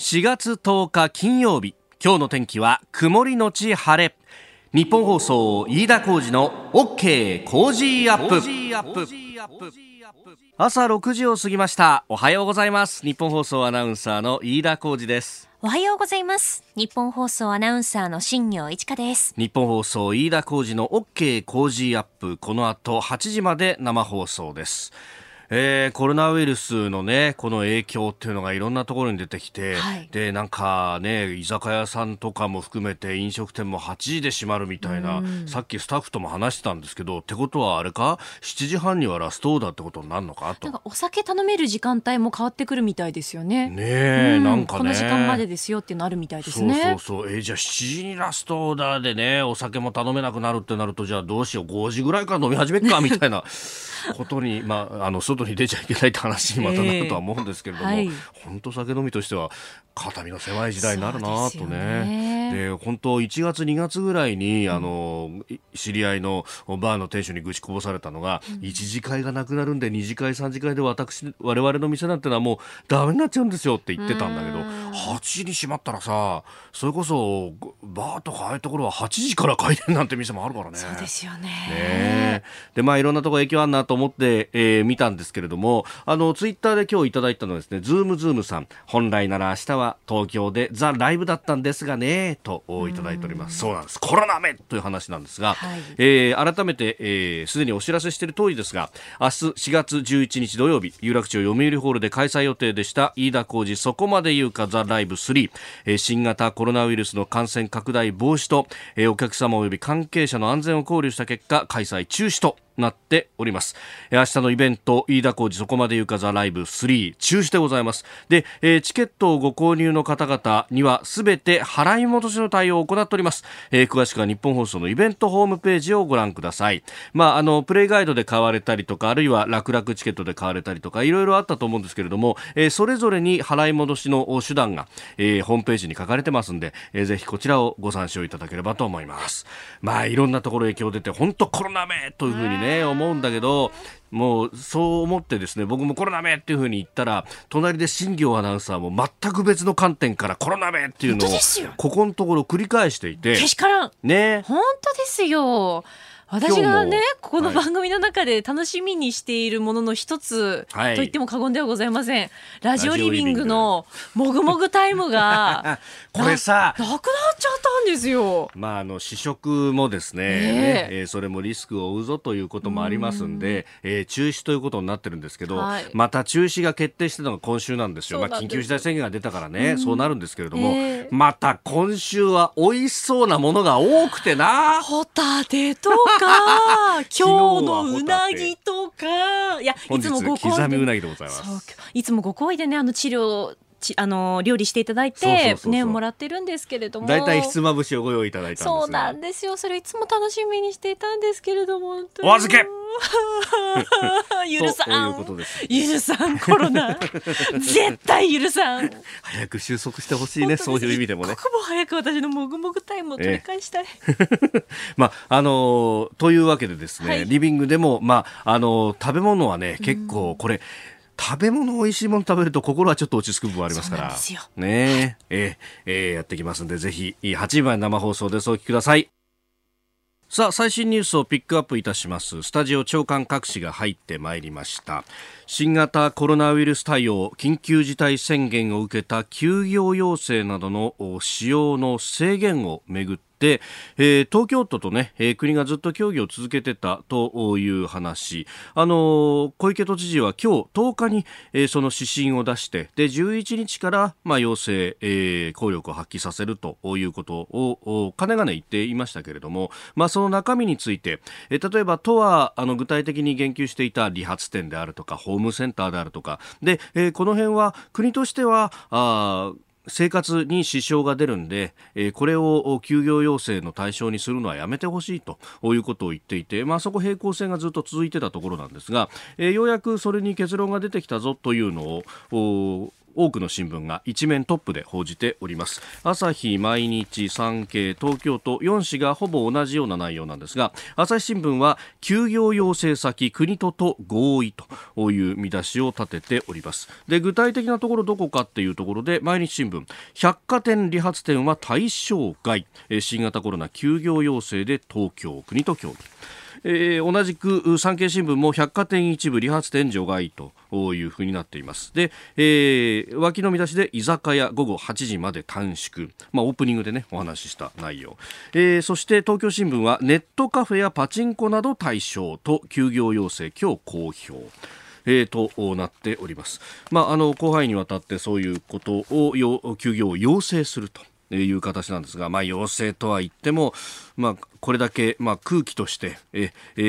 4月10日金曜日。今日の天気は曇りのち晴れ。日本放送飯田浩二の OK 工事アップ。朝6時を過ぎました。おはようございます。日本放送アナウンサーの飯田浩二です。おはようございます。日本放送アナウンサーの新業一華です。日本放送飯田浩二の OK 工事アップ。この後8時まで生放送ですえー、コロナウイルスのねこの影響っていうのがいろんなところに出てきて、はい、でなんかね居酒屋さんとかも含めて飲食店も8時で閉まるみたいな、さっきスタッフとも話してたんですけどってことはあれか？7時半にはラストオーダーってことになるのか？と。なんかお酒頼める時間帯も変わってくるみたいですよね。ねえ、うん、なんかね。この時間までですよっていうのあるみたいですね。そうそうそう。えー、じゃあ7時にラストオーダーでねお酒も頼めなくなるってなるとじゃあどうしよう？5時ぐらいから飲み始めっか？みたいなことにまああの外に出ちゃいけない話にまたなるとは思うんですけれども、本当、酒飲みとしては肩身の狭い時代になるなとね。で本当1月2月ぐらいに、あの知り合いのバーの店主に愚痴こぼされたのが、うん、1次会がなくなるんで2次会3次会で私我々の店なんてのはもうダメになっちゃうんですよって言ってたんだけど8時に閉まったらさそれこそバーとかああいうところは8時から開店なんて店もあるからね。そうですよね。ね。でまあいろんなところ影響あるなと思って、えー、見たんですけれどもあのツイッターで今日いただいたのはですねズームズームさん本来なら明日は東京でザ・ライブだったんですがねといただいております。そうなんです。コロナめという話なんですが、はい、えー、改めてすで、えー、にお知らせしている通りですが明日4月11日土曜日有楽町読売ホールで開催予定でした飯田浩司そこまで言うかザ・ライブ3、えー、新型コロナウイルスの感染拡大防止と、えー、お客様及び関係者の安全を考慮した結果開催中止となっております。明日のイベント飯田浩二そこまでゆかザライブ3中止でございます。で、えー、チケットをご購入の方々にはすべて払い戻しの対応を行っております、えー、詳しくは日本放送のイベントホームページをご覧ください。まああのプレイガイドで買われたりとかあるいは楽々チケットで買われたりとかいろいろあったと思うんですけれども、えー、それぞれに払い戻しの手段が、えー、ホームページに書かれてますんで、えー、ぜひこちらをご参照いただければと思います。まあいろんなところ影響出て本当コロナめというふうにね思うんだけどもうそう思ってですね僕もコロナめっていうふうに言ったら隣で新業アナウンサーも全く別の観点からコロナめっていうのをここのところ繰り返していてけしからん。ね。本当ですよ私がねここの番組の中で楽しみにしているものの一つ、はい、と言っても過言ではございません。ラジオリビングのもぐもぐタイムが これさ。なくなっちゃったんですよ。まああの試食もですね。ね、え。ー、それもリスクを負うぞということもありますんで、んえー、中止ということになってるんですけど、はい、また中止が決定してたのが今週なんですよ。まあ緊急事態宣言が出たからね、そうなるんですけれども、え。ー、また今週は美味しそうなものが多くてな。ホタテとか？今日のうなぎとか。いやいつもご好意でねあの治療ちあの料理していただいてねもらってるんですけれども。大体ひつまぶしをご用意いただいたそうなんですよ。それいつも楽しみにしていたんですけれども。お預け。許さん。許さんコロナ。絶対許さん。早く収束してほしいねそういう意味でもね。僕も早く私のもぐもぐタイムを取り返したい、まああのー、というわけでですね、はい、リビングでもまああのー、食べ物はね結構これ、うん食べ物美味しいもの食べると心はちょっと落ち着く部分ありますから。ねえ。えー、やってきますんでぜひ8時前生放送ですお聞きください。さあ最新ニュースをピックアップいたします。スタジオ長官各紙が入ってまいりました。新型コロナウイルス対応緊急事態宣言を受けた休業要請などの使用の制限をめぐってで、えー、東京都とね、えー、国がずっと協議を続けてたという話、あのー、小池都知事は今日10日に、えー、その指針を出して、で、11日から、まあ、要請、えー、効力を発揮させるということを、かねがね言っていましたけれども、まあ、その中身について、えー、例えば都は、あの、具体的に言及していた理髪店であるとか、ホームセンターであるとか、で、えー、この辺は国としては、あ生活に支障が出るんで、えー、これを休業要請の対象にするのはやめてほしいということを言っていて、まあ、そこ平行線がずっと続いてたところなんですが、えー、ようやくそれに結論が出てきたぞというのを多くの新聞が一面トップで報じております。朝日毎日産経東京都4紙がほぼ同じような内容なんですが朝日新聞は休業要請先国とと合意という見出しを立てております。で具体的なところどこかっていうところで毎日新聞百貨店理髪店は対象外。新型コロナ休業要請で東京国と協議。えー、同じく産経新聞も百貨店一部理髪店除外というふうになっています。で、えー、脇の見出しで居酒屋午後8時まで短縮、まあ、オープニングでねお話しした内容、えー、そして東京新聞はネットカフェやパチンコなど対象と休業要請今日公表。えー、となっております。まあ、あの広範囲にわたってそういうことを休業を要請するという形なんですが、まあ、要請とは言っても、まあ、これだけ、まあ、空気としてえ、え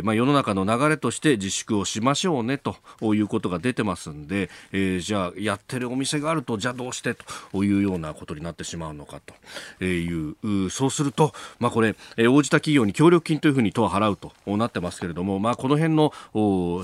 ーまあ、世の中の流れとして自粛をしましょうねということが出てますんで、えー、じゃあやってるお店があるとじゃあどうしてというようなことになってしまうのかというそうすると、まあ、これ、えー、応じた企業に協力金というふうに都は払うとなってますけれども、まあ、この辺の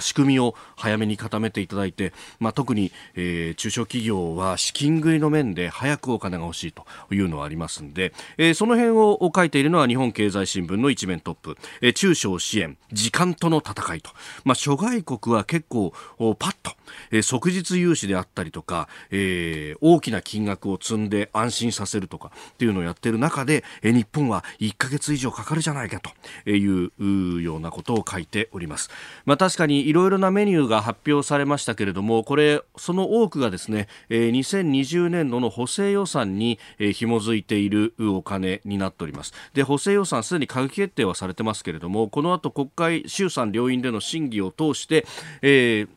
仕組みを早めに固めていただいて、まあ、特に、えー、中小企業は資金繰りの面で早くお金が欲しいというのはありますんで、えー、その辺を書いているのは日本経済新聞の一面トップ、え中小支援時間との戦いと、まあ、諸外国は結構パッと、え即日融資であったりとか、えー、大きな金額を積んで安心させるとかっていうのをやってる中で、え日本は1ヶ月以上かかるじゃないかと。いうようなことを書いております、まあ、確かにいろいろなメニューが発表されましたけれどもこれその多くがですね、え2020年度の補正予算に、え紐づいているお金になっております。で補補正予算すでに閣議決定はされてますけれどもこの後国会衆参両院での審議を通して、えー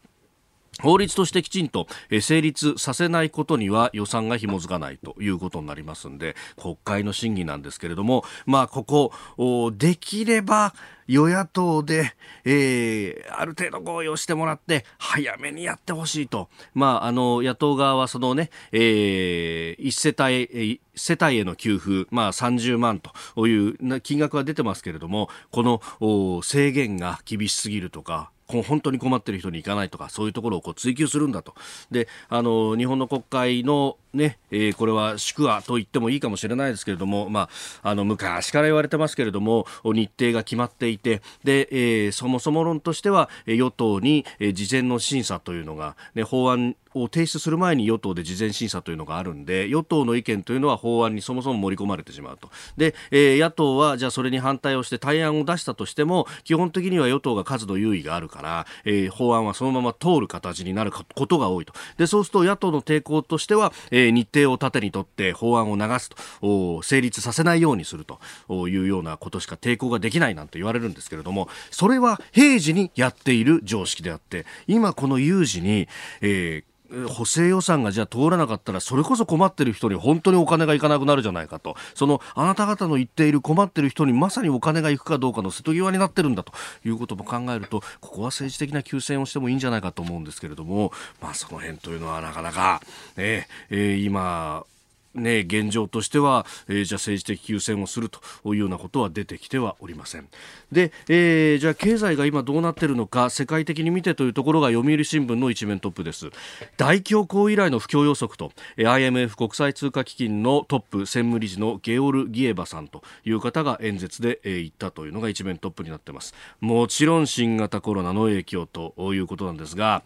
法律としてきちんと成立させないことには予算が紐づかないということになりますんで国会の審議なんですけれどもまあここできれば与野党で、えー、ある程度合意をしてもらって早めにやってほしいと、まあ、あの野党側はそのね、えー、一世帯世帯への給付、まあ、30万という金額が出てますけれどもこの制限が厳しすぎるとかこう本当に困ってる人に行かないとかそういうところをこう追求するんだと。であの日本の国会のね、えー、これは宿話と言ってもいいかもしれないですけれども、まあ、あの昔から言われてますけれども日程が決まっていてで、えー、そもそも論としては与党に事前の審査というのが、ね、法案を提出する前に与党で事前審査というのがあるんで与党の意見というのは法案にそもそも盛り込まれてしまうと。で、えー、野党はじゃあそれに反対をして対案を出したとしても基本的には与党が数の優位があるから、えー、法案はそのまま通る形になることが多いと。でそうすると野党の抵抗としては、えー、日程を盾にとって法案を流すと。成立させないようにすると。いうようなことしか抵抗ができないなんて言われるんですけれども。それは平時にやっている常識であって今この有事に、えー補正予算がじゃあ通らなかったらそれこそ困ってる人に本当にお金がいかなくなるじゃないかと。そのあなた方の言っている困ってる人にまさにお金がいくかどうかの瀬戸際になってるんだと。いうことも考えるとここは政治的な休戦をしてもいいんじゃないかと思うんですけれども、まあ、その辺というのはなかなか、ねえー、今ね、現状としては、えー、じゃあ政治的休戦をするというようなことは出てきてはおりません。で、えー、じゃあ経済が今どうなっているのか世界的に見てというところが読売新聞の一面トップです。大恐慌以来の不況予測と IMF 国際通貨基金のトップ専務理事のゲオル・ギエバさんという方が演説で、えー、言ったというのが一面トップになっています。もちろん新型コロナの影響ということなんですが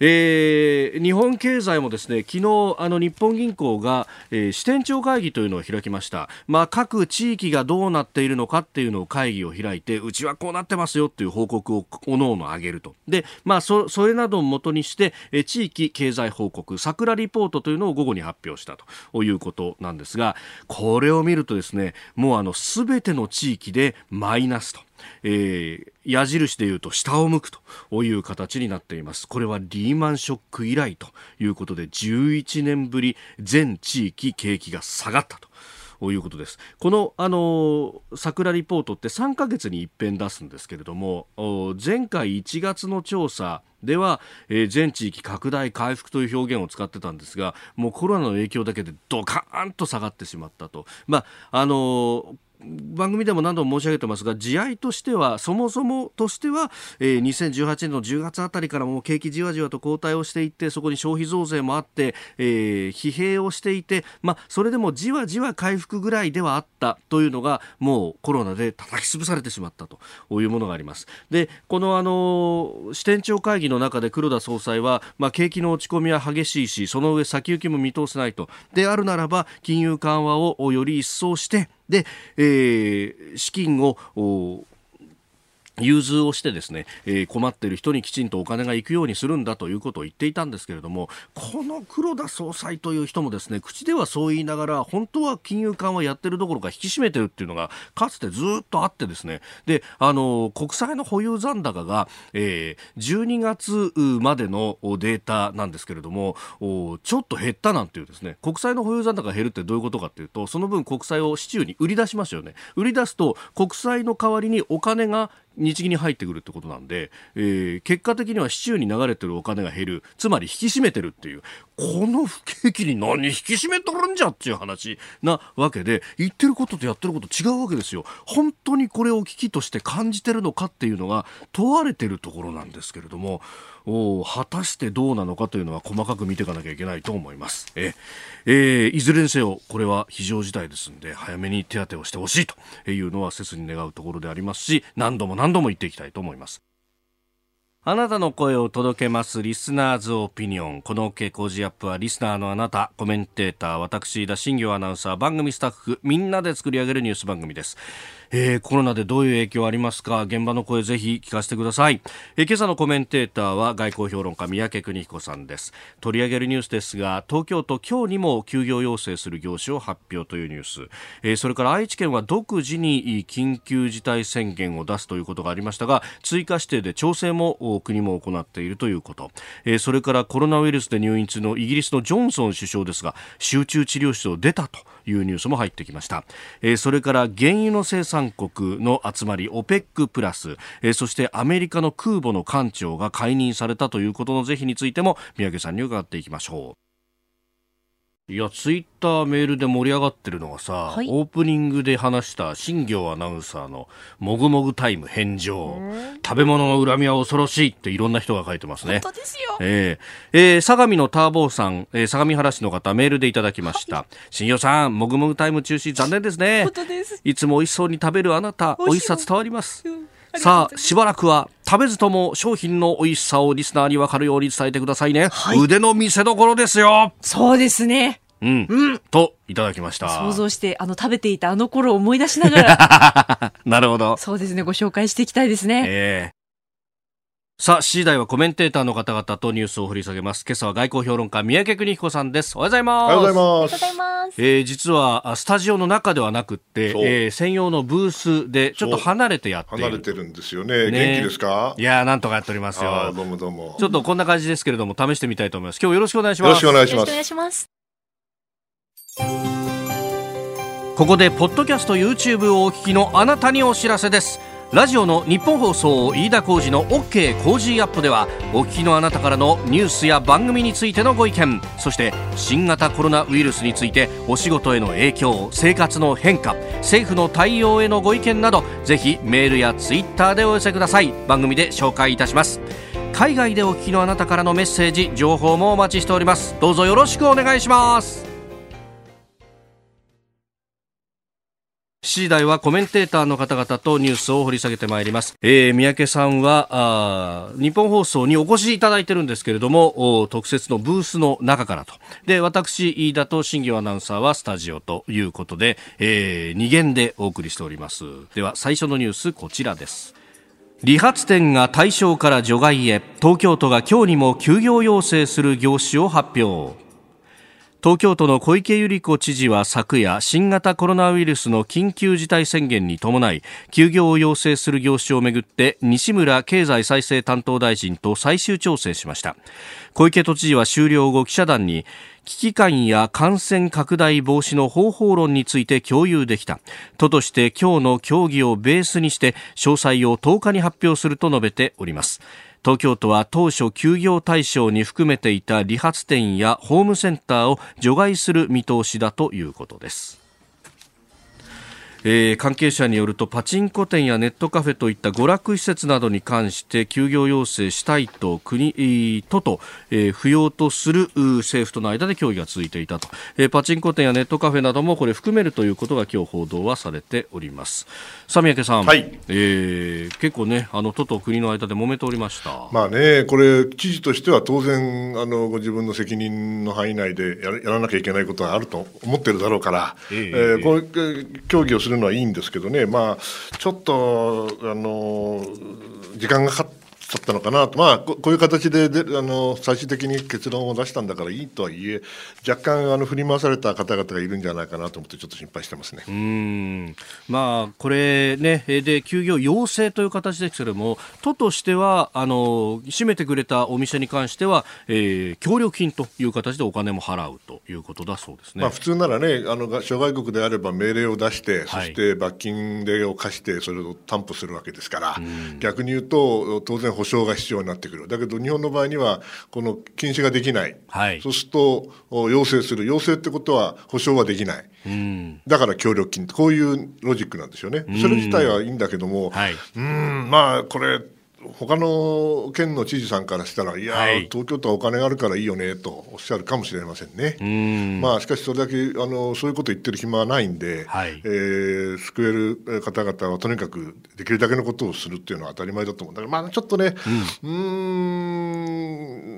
えー、日本経済もですね昨日あの日本銀行が、えー、支店長会議というのを開きました、まあ、各地域がどうなっているのかっていうのを会議を開いてうちはこうなってますよっていう報告をおのおの上げるとで、まあ、そそれなどをもとにして、えー、地域経済報告桜リポートというのを午後に発表したということなんですがこれを見るとですねもうあの全ての地域でマイナスと。えー、矢印でいうと下を向くという形になっていますこれはリーマンショック以来ということで11年ぶり全地域景気が下がったとということです。この、あの桜リポートって3ヶ月に一遍出すんですけれども、前回1月の調査では、えー、全地域拡大回復という表現を使ってたんですが、もうコロナの影響だけでドカーンと下がってしまったと。まあ、あの番組でも何度も申し上げてますが地合としてはそもそもとしては、えー、2018年の10月あたりからもう景気じわじわと後退をしていってそこに消費増税もあって、えー、疲弊をしていて、まあ、それでもじわじわ回復ぐらいではあったというのがもうコロナで叩き潰されてしまったというものがあります。でこのあの支店長会議の中で黒田総裁は、まあ、景気の落ち込みは激しいしその上先行きも見通せないと。であるならば金融緩和をより一掃してで、えー、資金を融通をしてですね、えー、困っている人にきちんとお金が行くようにするんだということを言っていたんですけれどもこの黒田総裁という人もですね口ではそう言いながら本当は金融緩和やってるどころか引き締めてるっていうのがかつてずっとあってですね。であの国債の保有残高が、えー、12月までのデータなんですけれどもちょっと減ったなんていうですね。国債の保有残高が減るってどういうことかっていうとその分国債を市中に売り出しますよね。売り出すと国債の代わりにお金が日銀に入ってくるってことなんで、えー、結果的には市中に流れてるお金が減る。つまり引き締めてるっていう。この不景気に何引き締めとるんじゃっていう話なわけで言ってることとやってること違うわけですよ。本当にこれを危機として感じてるのかっていうのが問われてるところなんですけれどもお果たしてどうなのかというのは細かく見ていかなきゃいけないと思います。ええー、いずれにせよこれは非常事態ですので早めに手当てをしてほしいというのは切に願うところでありますし何度も何度も言っていきたいと思います。あなたの声を届けますリスナーズオピニオン。この傾向ジアップはリスナーのあなた、コメンテーター、私、田新行アナウンサー、番組スタッフ、みんなで作り上げるニュース番組です。えー、コロナでどういう影響ありますか？現場の声ぜひ聞かせてください、えー、今朝のコメンテーターは外交評論家三宅邦彦さんです。取り上げるニュースですが東京都今日にも休業要請する業種を発表というニュース、えー、それから愛知県は独自に緊急事態宣言を出すということがありましたが追加指定で調整も国も行っているということ、えー、それからコロナウイルスで入院中のイギリスのジョンソン首相ですが集中治療室を出たと。いうニュースも入ってきました、えー、それから原油の生産国の集まり OPEC プラス、えー、そしてアメリカの空母の艦長が解任されたということの是非についても三宅さんに伺っていきましょう。いや、ツイッターメールで盛り上がってるのがさ、はい、オープニングで話した新業アナウンサーのもぐもぐタイム返上。食べ物の恨みは恐ろしいっていろんな人が書いてますね。本当ですよ。えー、えー、相模のターボーさん、えー、相模原市の方メールでいただきました。はい、新業さん、もぐもぐタイム中止残念ですね。本当です。いつも美味しそうに食べるあなた、美味しさ伝わります。うんさあ、しばらくは食べずとも商品の美味しさをリスナーに分かるように伝えてくださいね。はい、腕の見せ所ですよ。そうですね。うん、うん、といただきました。想像してあの食べていたあの頃を思い出しながら。なるほど。そうですね。ご紹介していきたいですね、えーさあ、次第はコメンテーターの方々とニュースを掘り下げます。今朝は外交評論家、三宅邦彦さんです。おはようございます。おはようございます。えー、実は、スタジオの中ではなくって、えー、専用のブースで、ちょっと離れてやって離れてるんですよね。ね元気ですか？いやなんとかやっておりますよ。どうもどうも。ちょっとこんな感じですけれども、試してみたいと思います。今日よろしくお願いします。よろしくお願いします。お願いします。ここでポッドキャスト YouTube をお聞きのあなたにお知らせですラジオのニッポン放送飯田浩司の OK コージーアップではお聞きのあなたからのニュースや番組についてのご意見そして新型コロナウイルスについてお仕事への影響生活の変化政府の対応へのご意見などぜひメールやツイッターでお寄せください。番組で紹介いたします。海外でお聞きのあなたからのメッセージ情報もお待ちしております。どうぞよろしくお願いします。7時台はコメンテーターの方々とニュースを掘り下げてまいります。えー、三宅さんは、日本放送にお越しいただいてるんですけれども、特設のブースの中からと。で、私、飯田と新業アナウンサーはスタジオということで、えー、二元でお送りしております。では、最初のニュース、こちらです。理髪店が対象から除外へ、東京都が今日にも休業要請する業種を発表。東京都の小池百合子知事は昨夜新型コロナウイルスの緊急事態宣言に伴い休業を要請する業種をめぐって西村経済再生担当大臣と最終調整しました。小池都知事は終了後記者団に危機感や感染拡大防止の方法論について共有できた。都として今日の協議をベースにして詳細を10日に発表すると述べております。東京都は当初休業対象に含めていた理髪店やホームセンターを除外する見通しだということです。えー、関係者によるとパチンコ店やネットカフェといった娯楽施設などに関して休業要請したいと国都と、えー、不要とする政府との間で協議が続いていたと、えー、パチンコ店やネットカフェなどもこれ含めるということが今日報道はされております。三宅さん、はい、えー、結構ねあの都と国の間で揉めておりました。まあねこれ知事としては当然あのご自分の責任の範囲内でやらなきゃいけないことはあると思ってるだろうから、えー、えー、こう協議をすするのはいいんですけどね、まあ、ちょっとあの時間がかかっちゃったのかなと、まあ、こういう形でであの最終的に結論を出したんだからいいとはいえ、若干あの振り回された方々がいるんじゃないかなと思って、ちょっと心配してますね。うん。まあ、これね、で休業要請という形ですけれども、都としてはあの、閉めてくれたお店に関しては、えー、協力金という形でお金も払うということだそうですね、まあ、普通ならね、あの諸外国であれば命令を出して、そして罰金でを課して、それを担保するわけですから、逆に言うと、当然、保証が必要になってくる。だけど日本の場合にはこの禁止ができない、はい、そうすると要請する。要請ってことは保証はできない、うん、だから協力金。こういうロジックなんですよね。それ自体はいいんだけども、はい、うんまあこれ他の県の知事さんからしたら、いや、はい、東京都はお金があるからいいよねとおっしゃるかもしれませんね。まあ、しかし、それだけあのそういうこと言ってる暇はないんで、はい、えー、救える方々はとにかくできるだけのことをするっていうのは当たり前だと思うんだけど、まあ、ちょっとね、うん、う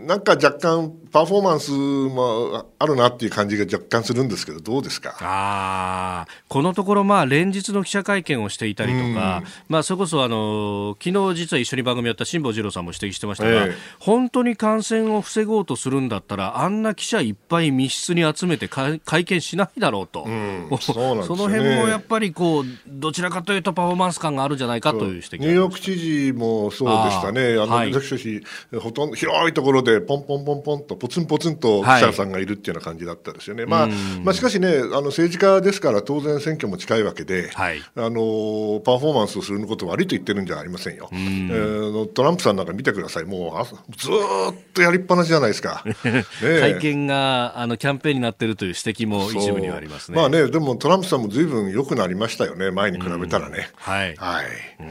んなんか若干、パフォーマンスもあるなっていう感じが若干するんですけど、どうですか？あこのところ、まあ、連日の記者会見をしていたりとか、まあ、それこそあの昨日実は一緒に番組やった辛坊治郎さんも指摘してましたが、えー、本当に感染を防ごうとするんだったらあんな記者いっぱい密室に集めて会見しないだろうと、うん、そね、その辺もやっぱりこうどちらかというとパフォーマンス感があるんじゃないかという指摘ニューヨーク知事もそうでしたね、あの、はい、ほとんど広いところでポンポンポンポンとポツンポツンと記者さんがいるっていうような感じだったですよね、はい、まあ、まあ、しかしねあの政治家ですから当然選挙も近いわけで、はい、あのパフォーマンスをすること悪いと言ってるんじゃありませんよ。えー、トランプさんなんか見てください、もうずっとやりっぱなしじゃないですか。ね、会見があのキャンペーンになってるという指摘も一部にはありますね。まあね、でもトランプさんもずいぶん良くなりましたよね、前に比べたらね。はい。はい。うん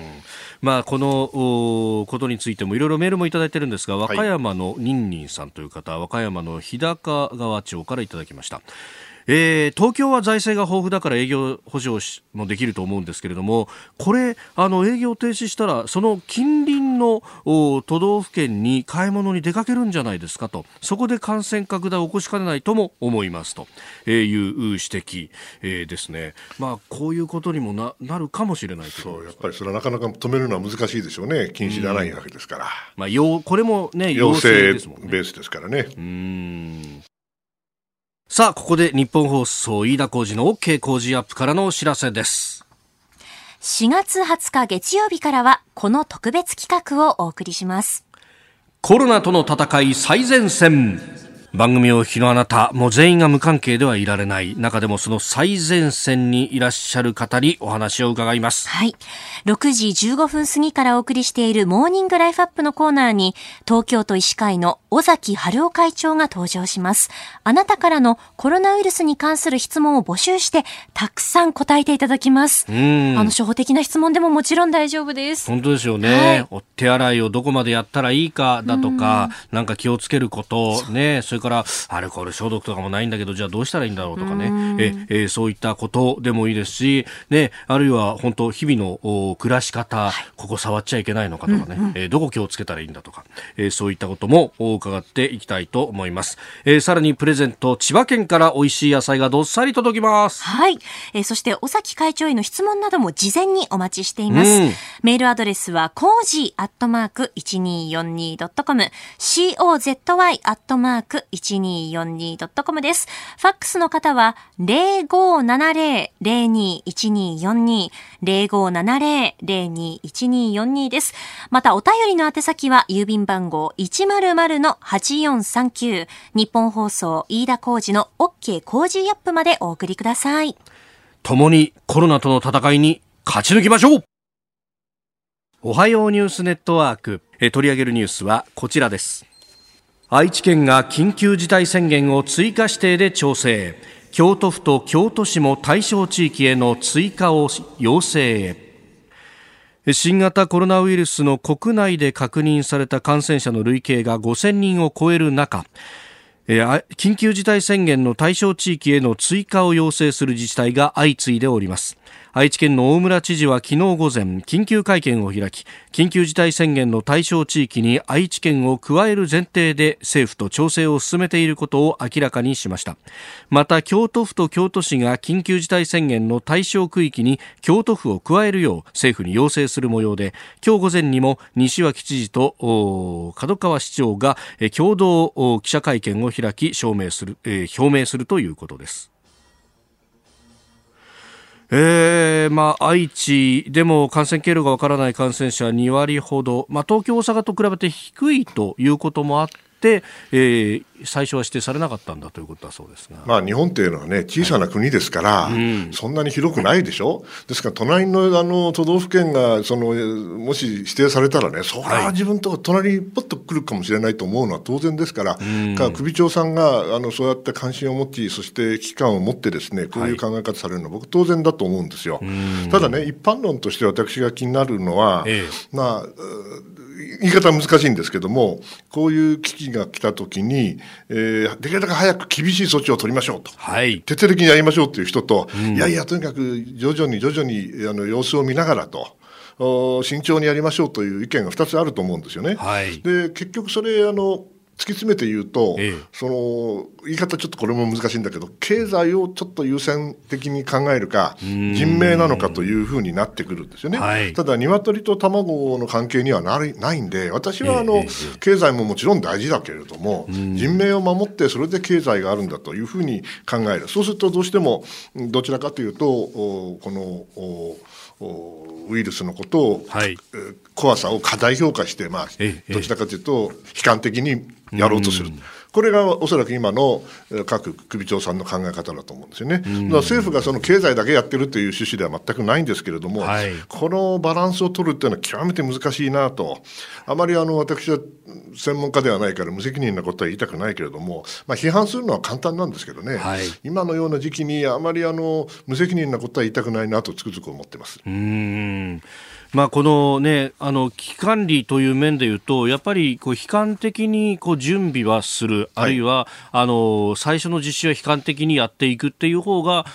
まあ、このことについてもいろいろメールもいただいてるんですが、和歌山のニンニンさんという方、和歌山の日高川町からいただきました。えー、東京は財政が豊富だから営業補助もできると思うんですけれどもこれあの営業停止したらその近隣の都道府県に買い物に出かけるんじゃないですかと。そこで感染拡大を起こしかねないとも思いますと。いう指摘、えー、ですね、まあ、こういうことにもななるかもしれないそうやっぱりそれはなかなか止めるのは難しいでしょうね。禁止じゃないわけですから、まあ、要これも、ね、要請ベースですからね。うんさあ、ここで日本放送飯田浩二の OK 工事アップからのお知らせです。4月20日月曜日からは、この特別企画をお送りします。コロナとの戦い最前線。番組をお聞きのあなた、もう全員が無関係ではいられない。中でもその最前線にいらっしゃる方にお話を伺います。はい。6時15分過ぎからお送りしているモーニングライフアップのコーナーに、東京都医師会の尾崎春夫会長が登場します。あなたからのコロナウイルスに関する質問を募集して、たくさん答えていただきます。うんあの、初歩的な質問でももちろん大丈夫です。本当ですよね。はい、お手洗いをどこまでやったらいいかだとか、なんか気をつけること、ね、それからアルコール消毒とかもないんだけど、じゃあどうしたらいいんだろうとかね、ええそういったことでもいいですし、ね、あるいは本当、日々の暮らし方、はい、ここ触っちゃいけないのかとかね、うんうん、えー、どこ気をつけたらいいんだとか、えー、そういったことも伺っていきたいと思います。えー、さらにプレゼント、千葉県から美味しい野菜がどっさり届きます。はい。えー、そして、尾崎会長への質問なども事前にお待ちしています。うん、メールアドレスは、 cozy アットマーク 1242.com、cozy アットマーク 1242.com です。ファックスの方は、0570-021242、0570-021242です。また、お便りの宛先は、郵便番号100-8439、日本放送、飯田工事の OK 工事アップまでお送りください。共にコロナとの戦いに勝ち抜きましょうおはようニュースネットワーク。え取り上げるニュースはこちらです。愛知県が緊急事態宣言を追加指定で調整。京都府と京都市も対象地域への追加を要請へ新型コロナウイルスの国内で確認された感染者の累計が5000人を超える中緊急事態宣言の対象地域への追加を要請する自治体が相次いでおります愛知県の大村知事は昨日午前緊急会見を開き緊急事態宣言の対象地域に愛知県を加える前提で政府と調整を進めていることを明らかにしました。また京都府と京都市が緊急事態宣言の対象区域に京都府を加えるよう政府に要請する模様で今日午前にも西脇知事と門川市長が共同記者会見を開き証明する、えー、表明するということです。えーまあ、愛知でも感染経路がわからない感染者2割ほど、まあ、東京、大阪と比べて低いということもあって、えー、最初は指定されなかったんだということだそうですが、まあ、日本っていうのはね、小さな国ですから、はいうん、そんなに広くないでしょ、ですから、隣のあの都道府県がそのもし指定されたらね、それは自分とか隣にぽっと来るかもしれないと思うのは当然ですから、うん、から首長さんがあのそうやって関心を持ち、そして危機感を持って、ですねこういう考え方されるのは、僕、当然だと思うんですよ。ただね、一般論として私が気になるのは、ええ、まあ、言い方難しいんですけども、こういう危機が来たときに、えー、できるだけ早く厳しい措置を取りましょうと、はい、徹底的にやりましょうという人と、うん、いやいや、とにかく徐々に徐々にあの様子を見ながらと。慎重にやりましょうという意見が2つあると思うんですよね。はい、で結局それあの突き詰めて言うと、ええ、その言い方ちょっとこれも難しいんだけど経済をちょっと優先的に考えるか人命なのかというふうになってくるんですよね、はい、ただ鶏と卵の関係にはなないんで私はあの、え、経済ももちろん大事だけれども人命を守ってそれで経済があるんだというふうに考える。そうするとどうしてもどちらかというとこのウイルスのことを、はい、怖さを過大評価して、まあ、どちらかというと悲観的にやろうとする。これがおそらく今の各首長さんの考え方だと思うんですよね。だから政府がその経済だけやってるという趣旨では全くないんですけれども、はい、このバランスを取るっていうのは極めて難しいなと、あまりあの私は専門家ではないから無責任なことは言いたくないけれども、まあ、批判するのは簡単なんですけどね、はい、今のような時期にあまりあの無責任なことは言いたくないなとつくづく思ってます。うんまあ、このね、あの、危機管理という面でいうと、やっぱり、こう、悲観的に、こう、準備はする、あるいは、あの、最初の実施は悲観的にやっていくっていう方が、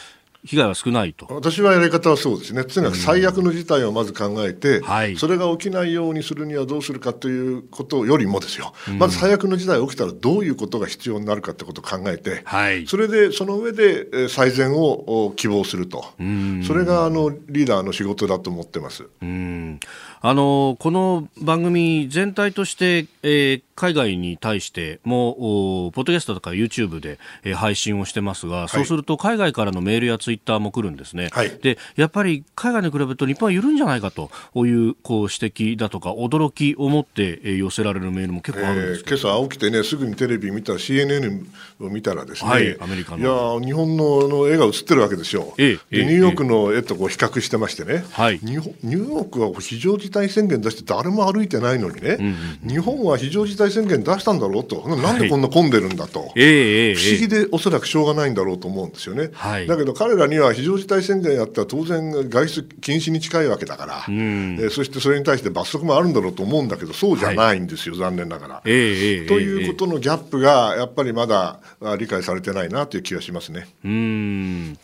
被害は少ないと。私はやり方はそうですね、とにかく最悪の事態をまず考えて、それが起きないようにするにはどうするかということよりもですよ、うん、まず最悪の事態が起きたらどういうことが必要になるかということを考えて、はい、それでその上で最善を希望すると、うん、それがあのリーダーの仕事だと思ってます。うんあのこの番組全体として、えー、海外に対してもポッドキャストとか YouTube で、えー、配信をしてますが、はい、そうすると海外からのメールやツイッターも来るんですね、はい、でやっぱり海外に比べると日本は緩んじゃないかというこう指摘だとか驚きを持って、えー、寄せられるメールも結構あるんです、えー、今朝起きてねすぐにテレビ見たら CNN を見たらですね、はい、アメリカの。いや日本のの絵が映ってるわけですよ、えー、でニューヨークの絵とこう比較してましてね、はい、ニューヨークは非常事態宣言出して誰も歩いてないのにね、うんうん、日本は非常事態宣言出したんだろうと、なんでこんな混んでるんだと、はい、不思議でおそらくしょうがないんだろうと思うんですよね。はい、だけど彼らには非常事態宣言やったら当然外出禁止に近いわけだから、うん、えそしてそれに対して罰則もあるんだろうと思うんだけど、そうじゃないんですよ、はい、残念ながら、ということのギャップがやっぱりまだ理解されてないなという気がしますね。うん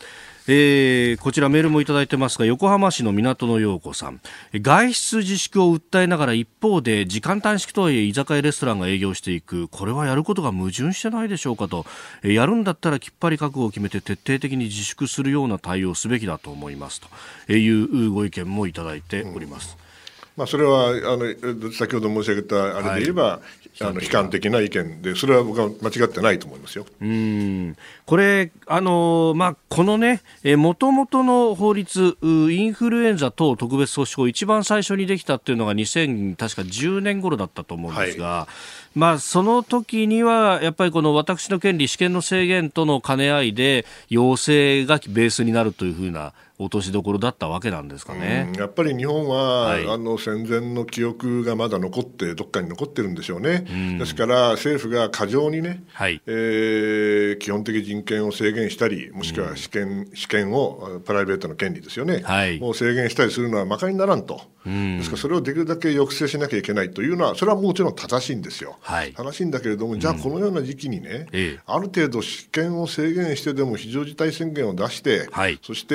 えー、こちらメールもいただいてますが横浜市の港の陽子さん。外出自粛を訴えながら一方で時間短縮とはいえ居酒屋レストランが営業していく。これはやることが矛盾してないでしょうかと、えー、やるんだったらきっぱり覚悟を決めて徹底的に自粛するような対応をすべきだと思いますと。いうご意見もいただいております。うん。まあ、それはあの先ほど申し上げたあれで言えば、はい、あの悲観的な意見で、それは僕は間違ってないと思いますよ。うん。これ、あのまあ、このね、もともとの法律、インフルエンザ等特別措置法、一番最初にできたっていうのが2010年頃だったと思うんですが、はい、まあ、その時にはやっぱりこの私の権利、試験の制限との兼ね合いで、要請がベースになるというふうな落としどころだったわけなんですかね。やっぱり日本は、はい、あの戦前の記憶がまだ残って、どっかに残ってるんでしょうね。うですから、政府が過剰にね、はい、えー、基本的人権を制限したり、もしくは試験,、試験を、プライベートの権利ですよね、はい、もう制限したりするのはまかにならんと。ですからそれをできるだけ抑制しなきゃいけないというのは、それはもちろん正しいんですよ、はい、正しいんだけれども、じゃあ、このような時期にね、うん、ある程度、試験を制限してでも非常事態宣言を出して、はい、そして、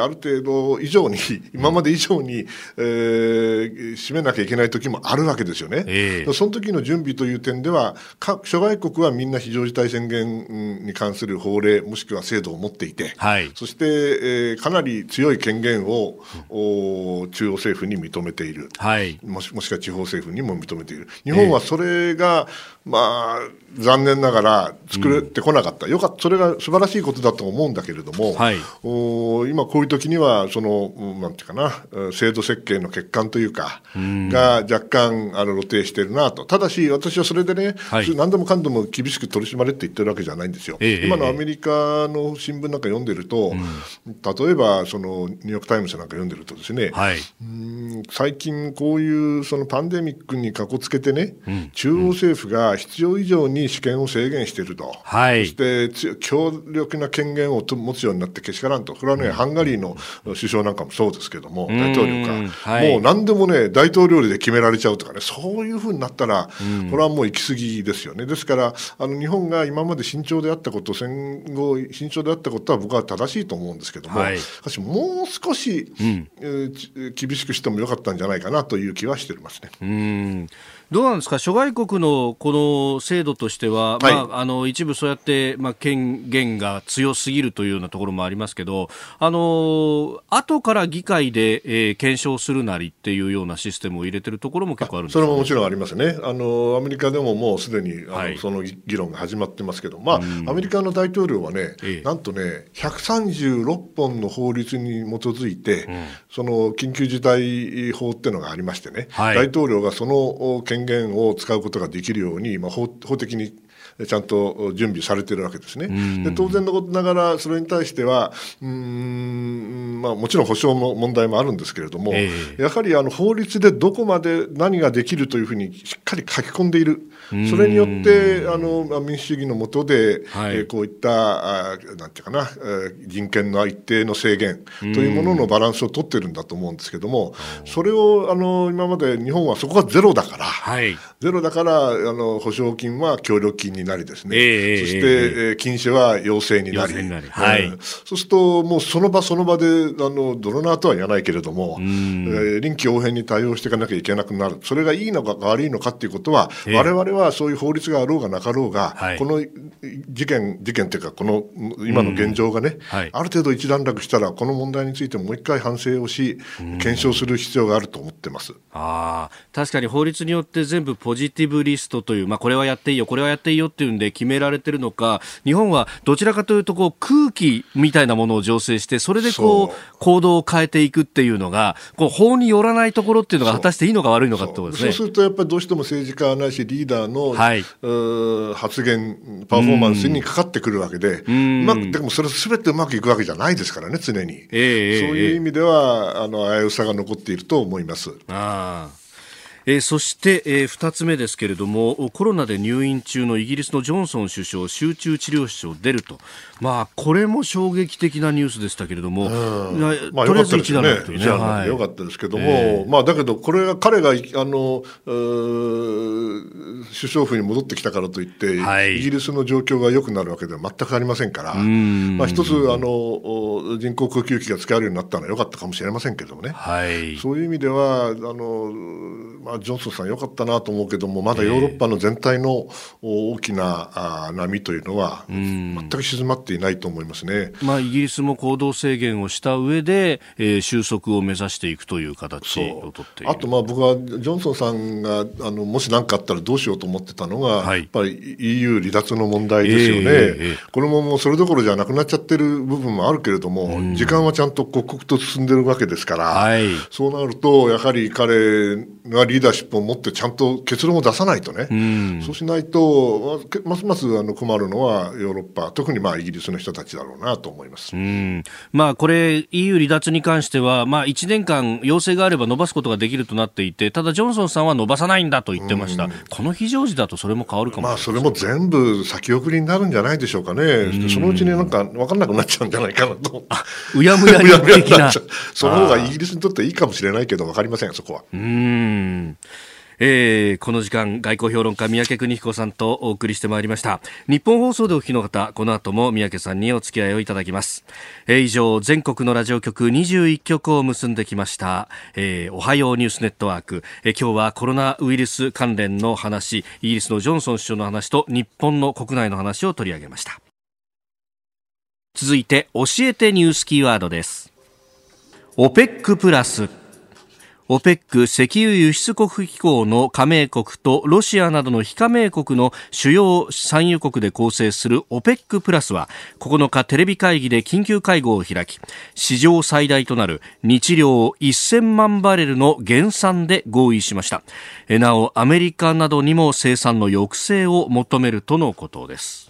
ある程度以上に、今まで以上に、えー、締めなきゃいけない時もあるわけですよね、えー、その時の準備という点では、諸外国はみんな非常事態宣言に関する法令、もしくは制度を持っていて、はい、そして、えー、かなり強い権限を、中央政府に認めている、はい、もしもしくは地方政府にも認めている、日本はそれが、えー、まあ、残念ながら作れてこなかった、うん、よかった。それが素晴らしいことだと思うんだけれども、はい、お今、こういう時にはその、なんていうかな、制度設計の欠陥というか、うん、が若干あの露呈しているなと、ただし、私はそれでね、はい、何でもかんでも厳しく取り締まれって言ってるわけじゃないんですよ。えー、今のアメリカの新聞なんか読んでると、うん、例えばそのニューヨーク・タイムズなんか読んでるとですね、はい、うん最近こういうそのパンデミックにかこつけてね、中央政府が必要以上に試験を制限していると、はい、そして強力な権限を持つようになってけしからんと、これはね、ハンガリーの首相なんかもそうですけども、大統領が、はい、もう何でもね、大統領で決められちゃうとかね、そういうふうになったら、これはもう行き過ぎですよね。ですから、あの日本が今まで慎重であったこと、戦後、慎重であったことは僕は正しいと思うんですけども、はい、しかし、もう少し、うん、えー、厳しくしてもよかったんじゃないかなという気はしてますね。うんどうなんですか、諸外国のこの制度としては、はい、まあ、あの一部そうやって、まあ、権限が強すぎるというようなところもありますけど、あの後から議会で、えー、検証するなりっていうようなシステムを入れてるところも結構あるんですそれももちろんありますね、あのアメリカでももうすでにあの、はい、その議論が始まってますけど、まあ、アメリカの大統領はね、ええ、なんとね、136本の法律に基づいて、うん、その緊急事態法っていうのがありましてね、はい、大統領がその権限を使うことができるように、まあ、法法的にちゃんと準備されてるわけですね。で当然のことながら、それに対しては、うんまあ、もちろん保障の問題もあるんですけれども、えー、やはりあの法律でどこまで何ができるというふうにしっかり書き込んでいる、それによってあの民主主義の下で、はい、えー、こういったあなんていうかな、人権の一定の制限というもののバランスを取ってるんだと思うんですけども、それをあの今まで日本はそこがゼロだから、はい、ゼロだからあの保証金は協力金になりですね、えー、そして、えー、禁止は要請になり、なり。はい、そうすると、もうその場その場で、あの泥縄とは言わないけれども、えー、臨機応変に対応していかなきゃいけなくなる、それがいいのか悪いのかっていうことは、われわれはそういう法律があろうがなかろうが、はい、この事件、事件っていうか、この今の現状がね、はい、ある程度一段落したら、この問題についてもう一回反省をし、検証する必要があると思ってます。あ確かに法律によって全部ポジティブリストという、まあ、これはやっていいよ、これはやっていいよっていうんで決められてるのか、日本はどちらかというとこう空気みたいなものを醸成して、それでこう行動を変えていくっていうのが、こう法によらないところっていうのが果たしていいのか悪いのかってことですね。そう。するとやっぱりどうしても政治家ないしリーダーの、はい、発言、パフォーマンスにかかってくるわけで、うまくでもそれすべてうまくいくわけじゃないですからね、常に。えー、そういう意味では、あの危うさが残っていると思います。あえー、そして、えー、2つ目ですけれどもコロナで入院中のイギリスのジョンソン首相集中治療室を出ると、まあ、これも衝撃的なニュースでしたけれども、まあ、とりあえず一段落というね、よかったですけども、えー、まあ、だけど、これが彼があの首相府に戻ってきたからといって、はい、イギリスの状況が良くなるわけでは全くありませんから、まあ、一つあの人工呼吸器が使えるようになったのは良かったかもしれませんけどもね、はい、そういう意味ではあの、まあ、ジョンソンさん、良かったなと思うけども、まだヨーロッパの全体の大きな波というのは、全く静まっていないと思いますね、まあ、イギリスも行動制限をした上で、えー、収束を目指していくという形をとってあと、まあ、僕はジョンソンさんがあのもし何かあったらどうしようと思ってたのが、はい、やっぱり EU 離脱の問題ですよね、えーえー、これももうそれどころじゃなくなっちゃってる部分もあるけれどども、時間はちゃんと刻々と進んでるわけですから、はい、そうなると、やはり彼がリーダーシップを持って、ちゃんと結論を出さないとね、うん、そうしないと、ますますあの困るのはヨーロッパ、特にまあイギリスの人たちだろうなと思います、うん。まあ、これ、EU 離脱に関しては、まあ、1年間、要請があれば伸ばすことができるとなっていて、ただ、ジョンソンさんは伸ばさないんだと言ってました、うん、この非常時だとそれも変わるかもまあ、それも全部先送りになるんじゃないでしょうかね、そのうちになんか分かんなくなっちゃうんじゃないかなと。うやむやに。その方がイギリスにとっていいかもしれないけど、分かりません、そこは。うんえー、この時間外交評論家三宅邦彦さんとお送りしてまいりました。日本放送でお聞きの方この後も三宅さんにお付き合いをいただきます、えー、以上全国のラジオ局21局を結んできました、えー、おはようニュースネットワーク、えー、今日はコロナウイルス関連の話イギリスのジョンソン首相の話と日本の国内の話を取り上げました。続いて教えてニュースキーワードです。OPEC プラス OPEC 石油輸出国機構の加盟国とロシアなどの非加盟国の主要産油国で構成する OPEC プラスは9日テレビ会議で緊急会合を開き史上最大となる日量1000万バレルの減産で合意しました。なおアメリカなどにも生産の抑制を求めるとのことです。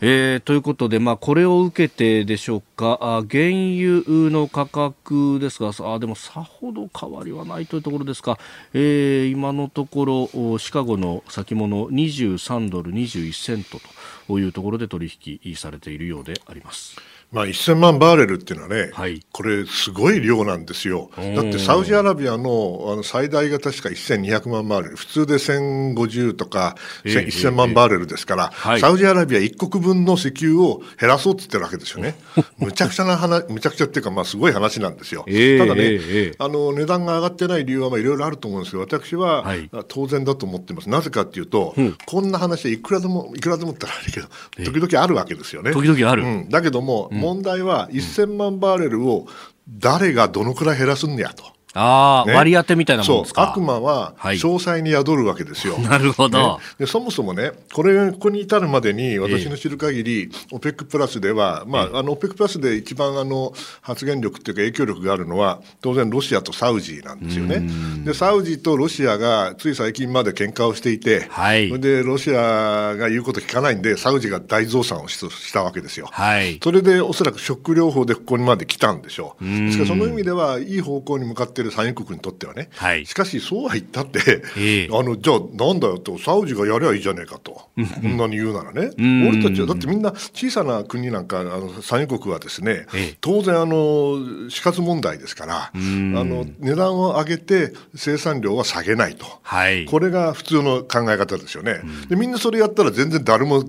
えー、ということで、まあ、これを受けてでしょうか、あ原油の価格ですが、あでもさほど変わりはないというところですか、えー、今のところ、シカゴの先物23ドル21セントというところで取引されているようであります。まあ、1000万バーレルっていうのはね、はい、これ、すごい量なんですよ。だって、サウジアラビアのあの最大が確か1200万バーレル、普通で1050とか、えー、1000万バーレルですから、えー、サウジアラビア1国分の石油を減らそうって言ってるわけですよね。むちゃくちゃな話、むちゃくちゃっていうか、まあ、すごい話なんですよ。えー、ただね、あの、値段が上がってない理由は、まあ、いろいろあると思うんですけど、私は、はい、当然だと思ってます。なぜかっていうと、うん、こんな話はいくらでも、いくらでもったらあるけど、時々あるわけですよね。時々ある。うん、だけども、うん問題は1000万バーレルを誰がどのくらい減らすんやと。ああ、ね、割り当てみたいなもんですか？悪魔は詳細に宿るわけですよ。はい、なるほど、ね、で。そもそもね、これ、ここに至るまでに、私の知る限り、えー、OPEC プラスでは、まあ、あの、OPEC プラスで一番あの、発言力っていうか影響力があるのは、当然ロシアとサウジなんですよね。で、サウジとロシアがつい最近まで喧嘩をしていて、はい、で、ロシアが言うこと聞かないんで、サウジが大増産をしたわけですよ。はい、それでおそらくショック療法でここにまで来たんでしょう。ですからその意味では、いい方向に向かっている産油国にとっててはね、はい、しかしそうは言ったって、えー、あのじゃあなんだよとサウジがやりゃいいじゃねえかと、こんなに言うならね、俺たちはだってみんな小さな国なんかあの産油国はですね、えー、当然あの死活問題ですからあの値段を上げて生産量は下げないと、はい、これが普通の考え方ですよね、でみんなそれやったら全然誰も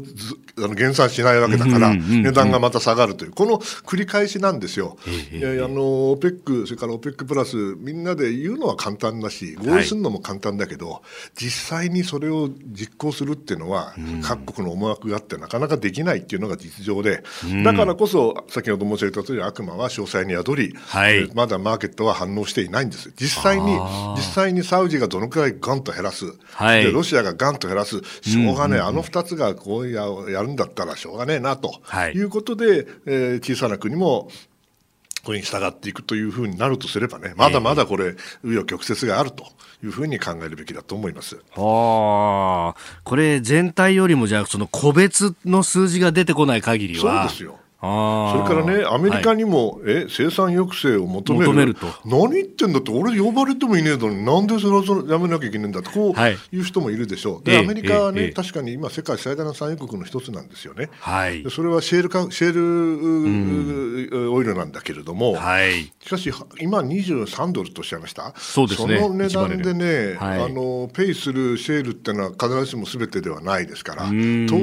あの減産しないわけだから、値段がまた下がるというこの繰り返しなんですよ。えー、あの OPEC それから OPEC プラスみんなで言うののは簡単だし合意するのも簡単だけど、はい、実際にそれを実行するっていうのは、各国の思惑があってなかなかできないっていうのが実情で、だからこそ先ほど申し上げた通り悪魔は詳細に宿り、はい、まだマーケットは反応していないんです。実際に実際にサウジがどのくらいガンと減らす、はい、でロシアがガンと減らす。しょうがねえ、あの2つがこうややるんだったらしょうがねえなと、い、うことで、えー、小さな国もこれに従っていくというふうになるとすればね、まだまだこれ、紆余曲折があるというふうに考えるべきだと思います。はあ、これ全体よりもじゃあその個別の数字が出てこない限りは。そうですよ。それからね、アメリカにも、はい、え生産抑制を求める。と。何言ってんだって、俺、呼ばれてもいねえのに、なんでそれをやめなきゃいけないんだと、こうい。う人もいるでしょう、でアメリカはね、ええ、確かに今、世界最大の産油国の一つなんですよね、はい、それはシェールかシェールオイルなんだけれども、はい、しかし、今、23ドルとおっしゃいました、そうですね、その値段でね、はい、あの、ペイするシェールっていうのは、必ずしもすべてではないですから、当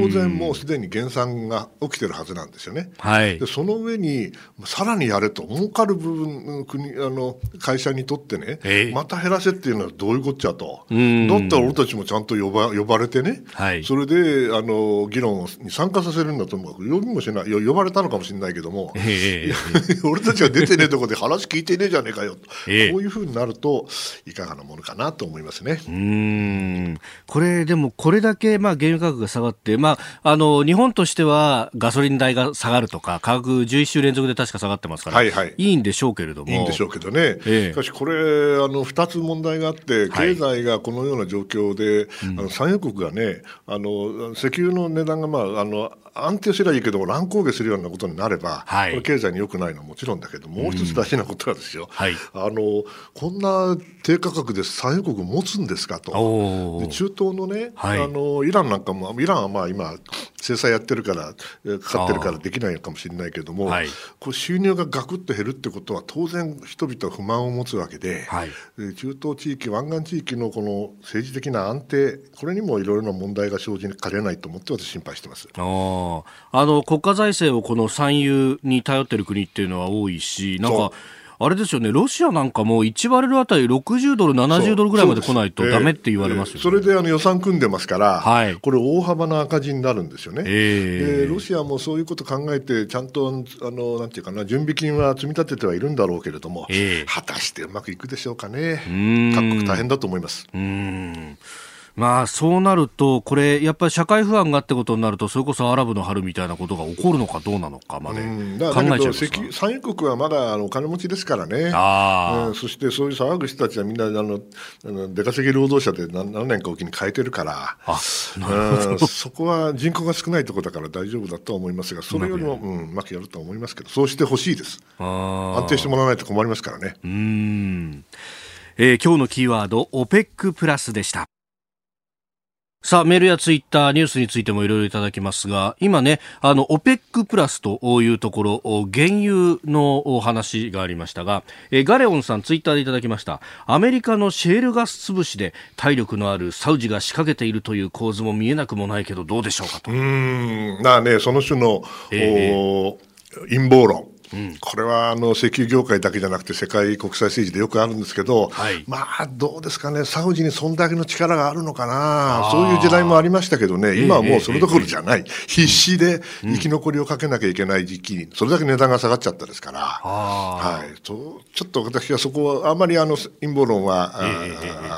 然、もうすでに減産が起きてるはずなんですよね。はいはい、でその上にさらにやれと儲かる部分国あの会社にとってね、えー、また減らせっていうのはどういうこっちゃと。だったら俺たちもちゃんと呼ば呼ばれてね、はい、それであの議論に参加させるんだと思う呼びもしない。呼ばれたのかもしれないけども、えー、俺たちが出てねえとこで話聞いてねえじゃねえかよ。と、え。ー、こういうふうになるといかがなものかなと思いますね。うん。これでもこれだけまあ原油価格が下がって、まあ、あの日本としてはガソリン代が下がるとか価格11週連続で確か下がってますから、はいはい、いいんでしょうけれども。いいんでしょうけどね、ええ、しかしこれあの2つ問題があって経済がこのような状況で、はい、あの産油国がねあの石油の値段が、まあ、あの安定すればいいけど乱高下するようなことになれば、はい、これ経済に良くないのはもちろんだけどもう一つ大事なことはですよ、うんはい、あのこんな低価格で産油国持つんですかと。で中東のね、はい、あのイランなんかもイランはまあ今制裁やってるからかかってるからできないのかもしれないけれども、はい、こう収入がガクッと減るってことは当然人々は不満を持つわけで、はい、中東地域湾岸地域のこの政治的な安定これにもいろいろな問題が生じかねないと思って私心配してます。あの国家財政をこの産油に頼っている国っていうのは多いし、なんか。あれですよね、ロシアなんかも1バレルあたり60ドル、70ドルぐらいまで来ないとだめって言われますよ、ね。それであの予算組んでますから、はい、これ、大幅な赤字になるんですよね、えー、ロシアもそういうこと考えて、ちゃんとあのなんていうかな、準備金は積み立ててはいるんだろうけれども、えー、果たしてうまくいくでしょうかね、各国大変だと思います。うんまあそうなると、これ、やっぱり社会不安がってことになると、それこそアラブの春みたいなことが起こるのかどうなのかまで考えちゃう産油国はまだあのお金持ちですからね、あうん、そしてそういう騒ぐ人たちはみんなあの出稼ぎ労働者で何何年かおきに変えてるから、あうん、そこは人口が少ないところだから大丈夫だとは思いますが、それよりも、うまくやると思いますけど、そうしてほしいです。安定してもらわないと困りますからね。うん。えー、今日のキーワード、OPEC プラスでした。さあ、メールやツイッター、ニュースについてもいろいろいただきますが、今ね、あの、OPEC プラスというところ、原油のお話がありましたが、えガレオンさんツイッターでいただきました。アメリカのシェールガス潰しで体力のあるサウジが仕掛けているという構図も見えなくもないけど、どうでしょうかと。うん、まあね、その種の、えー、陰謀論。これはあの石油業界だけじゃなくて世界国際政治でよくあるんですけど、はい、まあどうですかね、サウジにそんだけの力があるのかな、そういう時代もありましたけどね、今はもうそれどころじゃない、必死で生き残りをかけなきゃいけない時期に、それだけ値段が下がっちゃったですから、はい、ちょっと私はそこは、あまりあの陰謀論は、え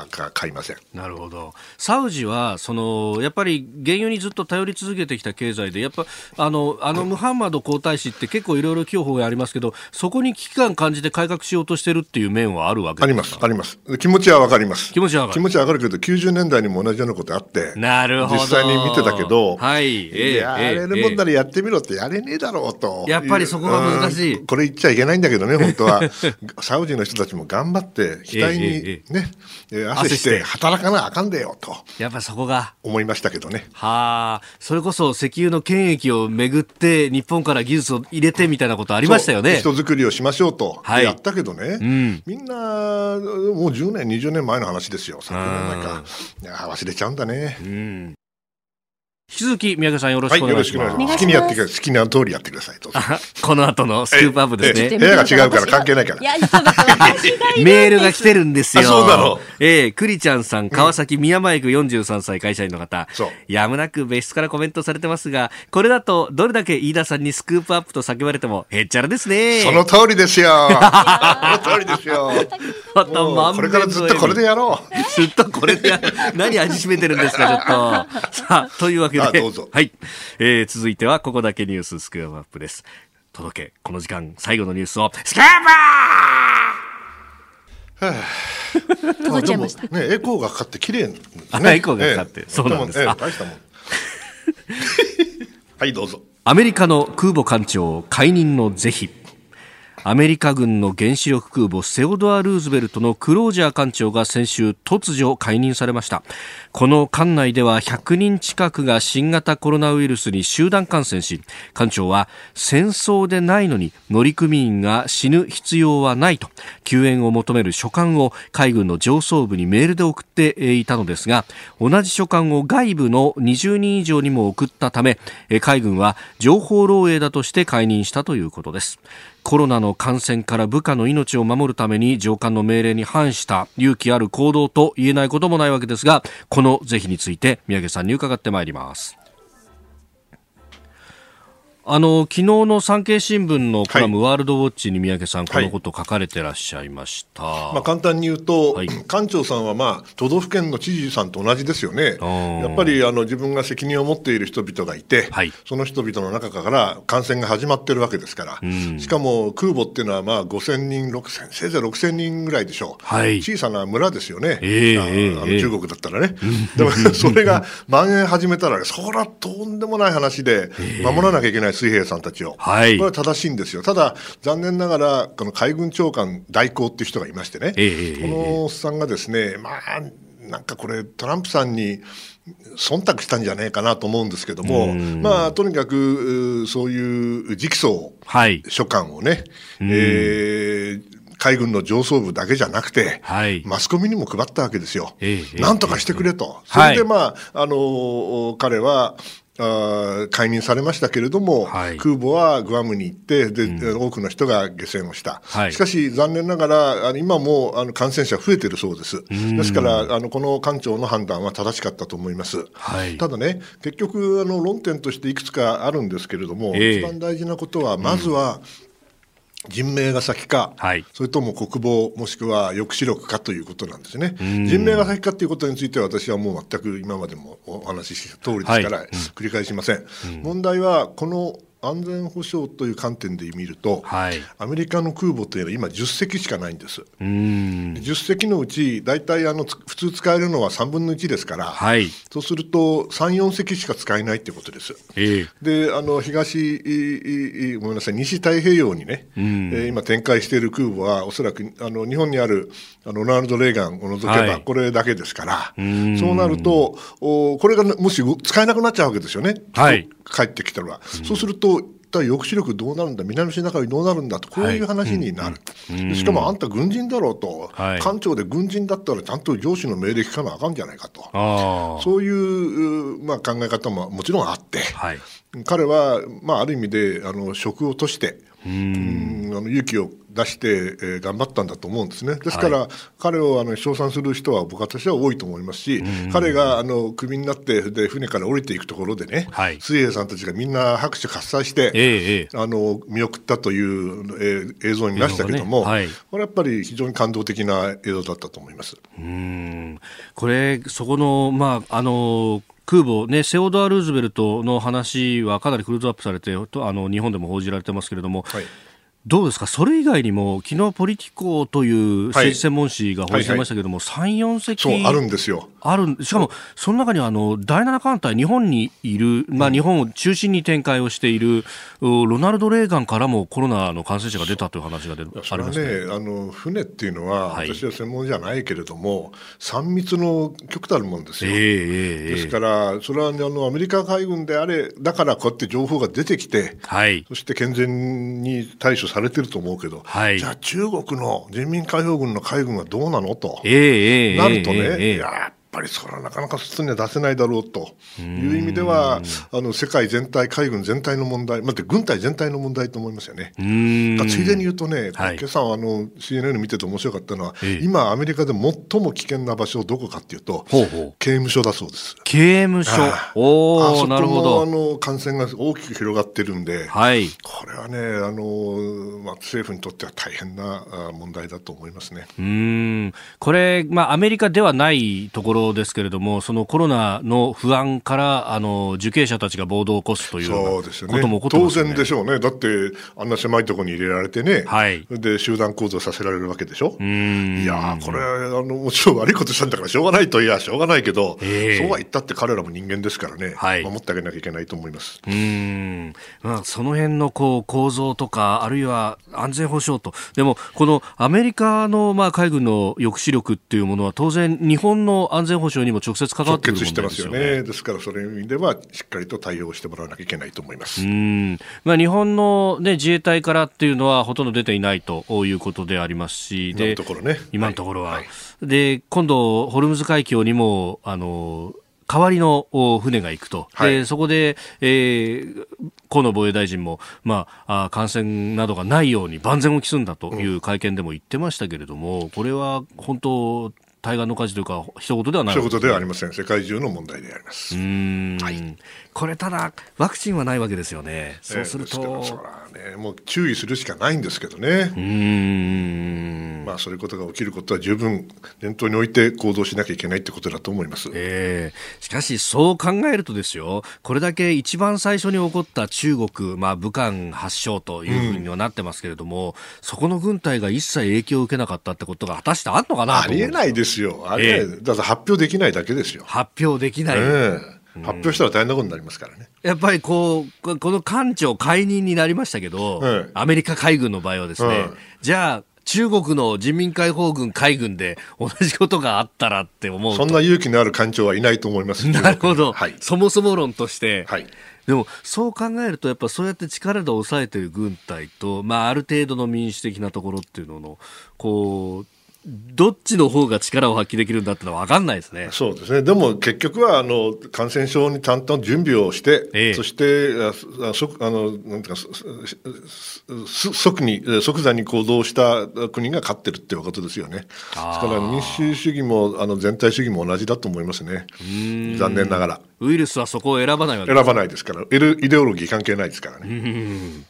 ー、買いません。なるほど、サウジはそのやっぱり原油にずっと頼り続けてきた経済で、やっぱあのあのムハンマド皇太子って結構いろいろ情報がありますけど、そこに危機感感じて改革しようとしてるっていう面はあるわけあります、あります。気持ちはわかります。気持ちは気持ちはわかるけど、90年代にも同じようなことあって、なるほど。実際に見てたけど、はい。えー、やれるもんならやってみろってやれねえだろうと。やっぱりそこが難しい。これ言っちゃいけないんだけどね、本当は。サウジの人たちも頑張って、額にね、えー、汗して働かなあかんでよと。やっぱそこが。思いましたけどね。はあ。それこそ石油の権益をめぐって、日本から技術を入れてみたいなことありましたよね。人作りをしましょうと、はい、やったけどね、うん、みんな、もう10年、20年前の話ですよ、昨年なんか、いや忘れちゃうんだね。うん引き続き宮家さんよろしくお願いします。はい、好きにやってください。好きな通りやってください。この後のスクープアップですね。部屋が違うから関係ないから。メールが来てるんですよ。そうだろう。ええー、クリちゃんさん、川崎宮前区43歳会社員の方。そう。やむなく別室からコメントされてますが、これだとどれだけ飯田さんにスクープアップと叫ばれてもへっちゃらですね。その通りですよ。その通りですよ。またこれからずっとこれでやろう。ずっとこれでやろう。何味しめてるんですか、ちょっと。さあ、というわけけで、はい、えー、続いてはここだけニューススクープアップです。届け、この時間、最後のニュースを、スクープ 届いちゃいました。ね、エコーがかかって綺麗ね。エコーがかかって、えそうなんです。え大したもん。はい、どうぞ。アメリカの空母艦長解任の是非。アメリカ軍の原子力空母セオドア・ルーズベルトのクロージャー艦長が先週突如解任されました。この艦内では100人近くが新型コロナウイルスに集団感染し艦長は戦争でないのに乗組員が死ぬ必要はないと救援を求める書簡を海軍の上層部にメールで送っていたのですが同じ書簡を外部の20人以上にも送ったため海軍は情報漏洩だとして解任したということです。コロナの感染から部下の命を守るために上官の命令に反した勇気ある行動と言えないこともないわけですがこの是非について宮家さんに伺ってまいります。あの昨日の産経新聞のコラム、はい、ワールドウォッチに三宅さん、このこと書かれてらっしゃいました、はい、まあ、簡単に言うと、はい、館長さんは、まあ、都道府県の知事さんと同じですよね、やっぱりあの自分が責任を持っている人々がいて、その人々の中から感染が始まってるわけですから、うん、しかも空母っていうのは、まあ、5000人、6000せいぜい6000人ぐらいでしょう、小さな村ですよね、えー、あの中国だったらね、でもそれが蔓延始めたら、それはとんでもない話で、守らなきゃいけない水兵さんたちを、はい、これは正しいんですよ、ただ、残念ながら、この海軍長官代行っていう人がいましてね、えー、このおっさんがですね、まあ、なんかこれ、トランプさんに忖度したんじゃないかなと思うんですけども、まあ、とにかくそういう直訴、はい、書簡をね、えー、海軍の上層部だけじゃなくて、はい、マスコミにも配ったわけですよ。えー、なんとかしてくれと。それで、まあ、あの、彼は、あ解任されましたけれども、はい、空母はグアムに行ってで、うん、多くの人が下船をした、はい、しかし残念ながら、今もあの感染者増えてるそうです、ですからあのこの官庁の判断は正しかったと思います、はい、ただね、結局あの、論点としていくつかあるんですけれども、えー、一番大事なことは、まずは、うん人命が先か、はい、それとも国防、もしくは抑止力かということなんですね。人命が先かということについては、私はもう全く今までもお話しした通りですから、はい、繰り返しません。うん、問題は、この安全保障という観点で見ると、はい、アメリカの空母というのは今、10隻しかないんです。10隻のうち、大体あの普通使えるのは3分の1ですから、はい、そうすると3、4隻しか使えないということです。えー、であの東ごめんなさい、西太平洋にね、えー、今展開している空母は、おそらくあの日本にあるあのロナルド・レーガンを除けば、これだけですから、そうなるとお、これがもし使えなくなっちゃうわけですよね。はい。帰ってきたら、うん、そうすると抑止力どうなるんだ、南シナ海どうなるんだと、こういう話になる、はいうん、しかもあんた軍人だろうと、はい、艦長で軍人だったらちゃんと上司の命令聞かなあかんじゃないかと、そういう、まあ、考え方ももちろんあって、はい、彼は、まあ、ある意味であの職を落として、うん。あの勇気を出して、えー、頑張ったんだと思うんですね。ですから、はい、彼をあの称賛する人は僕私は多いと思いますし、彼があのクビになってで船から降りていくところでね、はい、水泳さんたちがみんな拍手喝采して、えー、あの見送ったという、えー、映像を見ましたけども、ね。はい、これやっぱり非常に感動的な映像だったと思います。うん。これそこのまああの空母、ね、セオドア・ルーズベルトの話はかなりクルーズアップされてあの日本でも報じられてますけれども、はい。どうですか、それ以外にも、昨日ポリティコという政治専門誌が報じてましたけれども、はいはいはい、3、4席そうあるんですよ。あるしかも、その中にはあの第7艦隊、日本にいる、まあ、日本を中心に展開をしている、ロナルド・レーガンからもコロナの感染者が出たという話が出ありますね、ね、あの船っていうのは、はい、私は専門じゃないけれども、3密の極たるもんですよ。えー、ですから、それはあのアメリカ海軍であれ、だからこうやって情報が出てきて、はい、そして健全に対処されてると思うけど、はい、じゃあ中国の人民解放軍の海軍はどうなのと、えー、なるとね、えー、やっぱりそれはなかなか外には出せないだろうと。いう意味では、あの世界全体、海軍全体の問題、まあ、軍隊全体の問題と思いますよね。ついでに言うとね、はい、今朝あの CNN 見てて面白かったのは、ええ、今、アメリカで最も危険な場所、どこかっていうと、ほうほう。刑務所だそうです。刑務所。おおなるほど。あの感染が大きく広がってるんで、はい、これはねあの、まあ、政府にとっては大変な問題だと思いますね。うん。これ、まあ、アメリカではないところですけれども、そのコロナの不安からあの受刑者たちが暴動を起こすということも起こってます、ね、当然でしょうね、だってあんな狭いところに入れられてね、はい、で集団構造させられるわけでしょ？うん。いやこれあの、もちろん悪いことしたんだからしょうがないといや、しょうがないけど、えー、そうは言ったって彼らも人間ですからね、はい、守ってあげなきゃいけないと思います。うん、まあ、その辺のこう構造とか、あるいは安全保障と、でも、このアメリカのまあ海軍の抑止力っていうものは、当然、日本の安全保障にも直接関わってくる、ね、してますよね。ですから、それ意味では、しっかりと対応してもらわなきゃいけないと思います。うんまあ、日本の、ね、自衛隊からっていうのは、ほとんど出ていないということでありますし、今のところね。今のところは。はい、で、今度、ホルムズ海峡にも、あの、代わりの船が行くと、はい、でそこで、えー、河野防衛大臣も、まあ、感染などがないように万全を期すんだという会見でも言ってましたけれども、これは本当、対岸の火事というか一言ではない、ね、一言ではありません。世界中の問題であります。うん、はい、これただワクチンはないわけですよね。そうすると、えー、そらねもう注意するしかないんですけどね。うん。まあそういうことが起きることは十分念頭に置いて行動しなきゃいけないってことだと思います、えー、しかしそう考えるとですよ。これだけ一番最初に起こった中国、まあ、武漢発祥というふうにはなってますけれども、うん、そこの軍隊が一切影響を受けなかったってことが果たしてあるのかなありえないですよ。ありえない、え。ー、だから発表できないだけですよ。発表できない、えー発表したら大変なことになりますからね。やっぱりこう、この艦長解任になりましたけど、アメリカ海軍の場合はですね、じゃあ、中国の人民解放軍海軍で同じことがあったらって思うそんな勇気のある艦長はいないと思いますなるほど、はい、そもそも論として、はい、でもそう考えるとやっぱそうやって力で抑えている軍隊と、まあ、ある程度の民主的なところっていうののこうどっちの方が力を発揮できるんだってのは分かんないですね。そうですね。でも結局はあの感染症にちゃんと準備をして、ええ、そしてあそあのなんていうか即に即座に行動した国が勝ってるっていうことですよね。ですから民主主義もあの全体主義も同じだと思いますね。残念ながら。ウイルスはそこを選ばないわけ選ばないですから、イデオロギー関係ないですからね。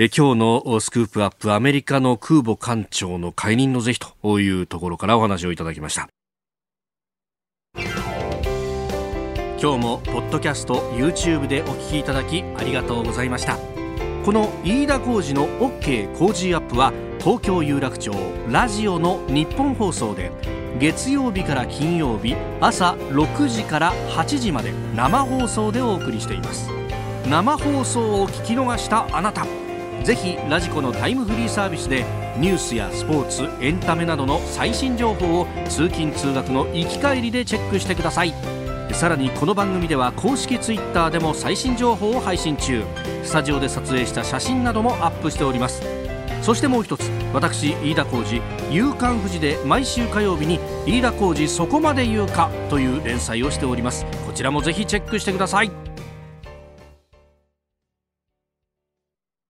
え今日のスクープアップアメリカの空母艦長の解任の是非というところからお話をいただきました。今日もポッドキャスト YouTube でお聞きいただきありがとうございました。この飯田浩司の OK 工事アップは東京有楽町ラジオの日本放送で月曜日から金曜日朝6時から8時まで生放送でお送りしています。生放送を聞き逃したあなた。ぜひラジコのタイムフリーサービスでニュースやスポーツエンタメなどの最新情報を通勤通学の行き帰りでチェックしてください。さらにこの番組では公式 Twitter でも最新情報を配信中。スタジオで撮影した写真などもアップしております。そしてもう一つ私飯田浩司「夕刊富士」で毎週火曜日に「飯田浩司そこまで言うか」という連載をしております。こちらもぜひチェックしてください。